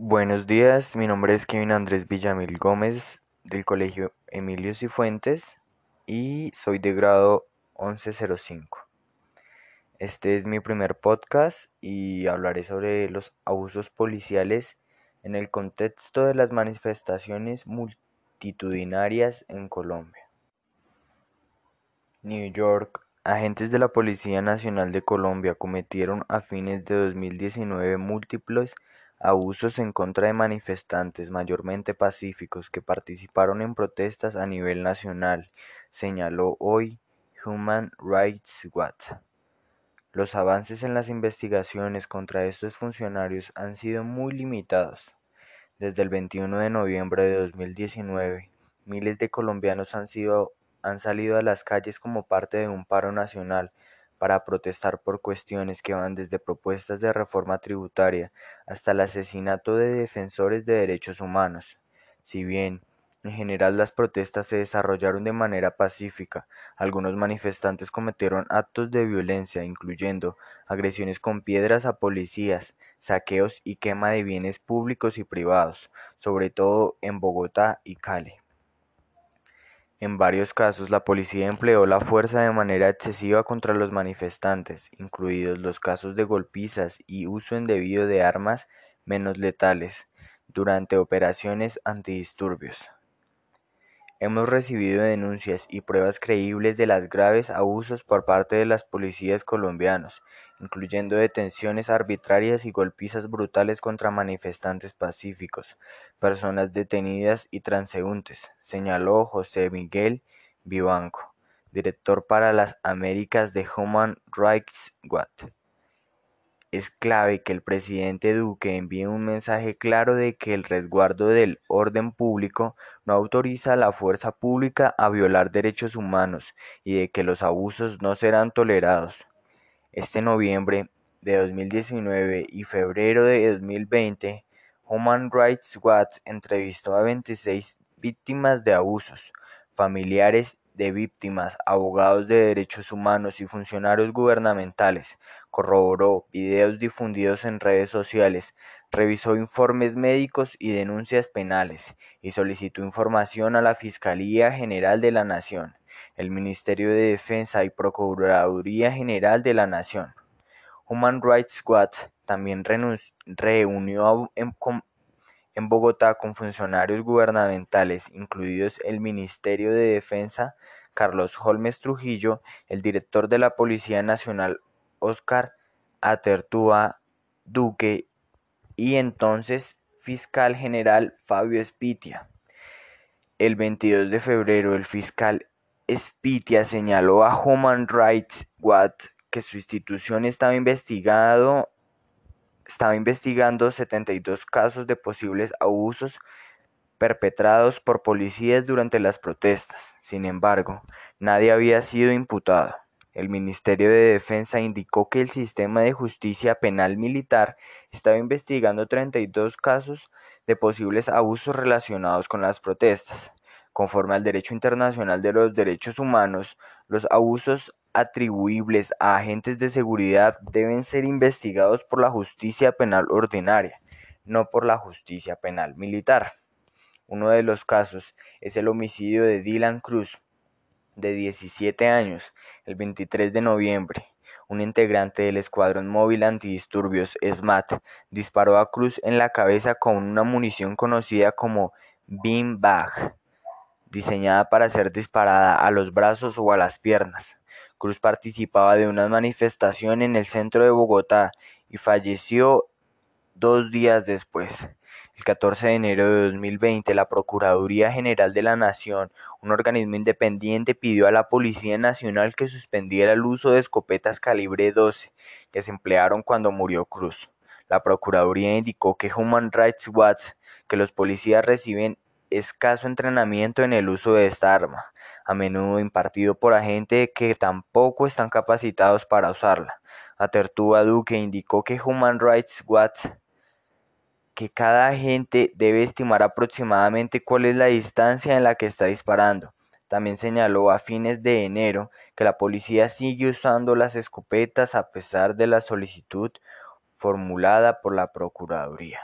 Buenos días, mi nombre es Kevin Andrés Villamil Gómez del Colegio Emilio Cifuentes y soy de grado 1105. Este es mi primer podcast y hablaré sobre los abusos policiales en el contexto de las manifestaciones multitudinarias en Colombia. New York, agentes de la Policía Nacional de Colombia cometieron a fines de 2019 múltiples abusos en contra de manifestantes mayormente pacíficos que participaron en protestas a nivel nacional, señaló hoy Human Rights Watch. Los avances en las investigaciones contra estos funcionarios han sido muy limitados. Desde el 21 de noviembre de 2019, miles de colombianos han, sido, han salido a las calles como parte de un paro nacional para protestar por cuestiones que van desde propuestas de reforma tributaria hasta el asesinato de defensores de derechos humanos. Si bien en general las protestas se desarrollaron de manera pacífica. Algunos manifestantes cometieron actos de violencia, incluyendo agresiones con piedras a policías, saqueos y quema de bienes públicos y privados, sobre todo en Bogotá y Cali. En varios casos, la policía empleó la fuerza de manera excesiva contra los manifestantes, incluidos los casos de golpizas y uso indebido de armas menos letales, durante operaciones antidisturbios. Hemos recibido denuncias y pruebas creíbles de los graves abusos por parte de las policías colombianos, incluyendo detenciones arbitrarias y golpizas brutales contra manifestantes pacíficos, personas detenidas y transeúntes, señaló José Miguel Vivanco, director para las Américas de Human Rights Watch. Es clave que el presidente Duque envíe un mensaje claro de que el resguardo del orden público no autoriza a la fuerza pública a violar derechos humanos y de que los abusos no serán tolerados. Este noviembre de 2019 y febrero de 2020, Human Rights Watch entrevistó a 26 víctimas de abusos, familiares de víctimas, abogados de derechos humanos y funcionarios gubernamentales, corroboró videos difundidos en redes sociales, revisó informes médicos y denuncias penales y solicitó información a la Fiscalía General de la Nación, el Ministerio de Defensa y Procuraduría General de la Nación. Human Rights Watch también reunió en, en Bogotá con funcionarios gubernamentales, incluidos el Ministerio de Defensa, Carlos Holmes Trujillo, el director de la Policía Nacional, Oscar Atertúa Duque, y entonces fiscal general Fabio Espitia. El 22 de febrero, el fiscal Espitia señaló a Human Rights Watch que su institución estaba investigado estaba investigando 72 casos de posibles abusos perpetrados por policías durante las protestas. Sin embargo, nadie había sido imputado. El Ministerio de Defensa indicó que el sistema de justicia penal militar estaba investigando 32 casos de posibles abusos relacionados con las protestas. Conforme al derecho internacional de los derechos humanos, los abusos atribuibles a agentes de seguridad deben ser investigados por la justicia penal ordinaria, no por la justicia penal militar. Uno de los casos es el homicidio de Dylan Cruz, de 17 años, el 23 de noviembre. Un integrante del Escuadrón Móvil Antidisturbios, SMAT, disparó a Cruz en la cabeza con una munición conocida como bean bag, diseñada para ser disparada a los brazos o a las piernas. Cruz participaba de una manifestación en el centro de Bogotá y falleció dos días después. El 14 de enero de 2020, la Procuraduría General de la Nación, un organismo independiente, pidió a la Policía Nacional que suspendiera el uso de escopetas calibre 12 que se emplearon cuando murió Cruz. La Procuraduría indicó que Human Rights Watch que los policías reciben escaso entrenamiento en el uso de esta arma a menudo impartido por agentes que tampoco están capacitados para usarla. Atertúa Duque indicó que Human Rights Watch que cada agente debe estimar aproximadamente cuál es la distancia en la que está disparando. También señaló a fines de enero que la policía sigue usando las escopetas a pesar de la solicitud formulada por la Procuraduría.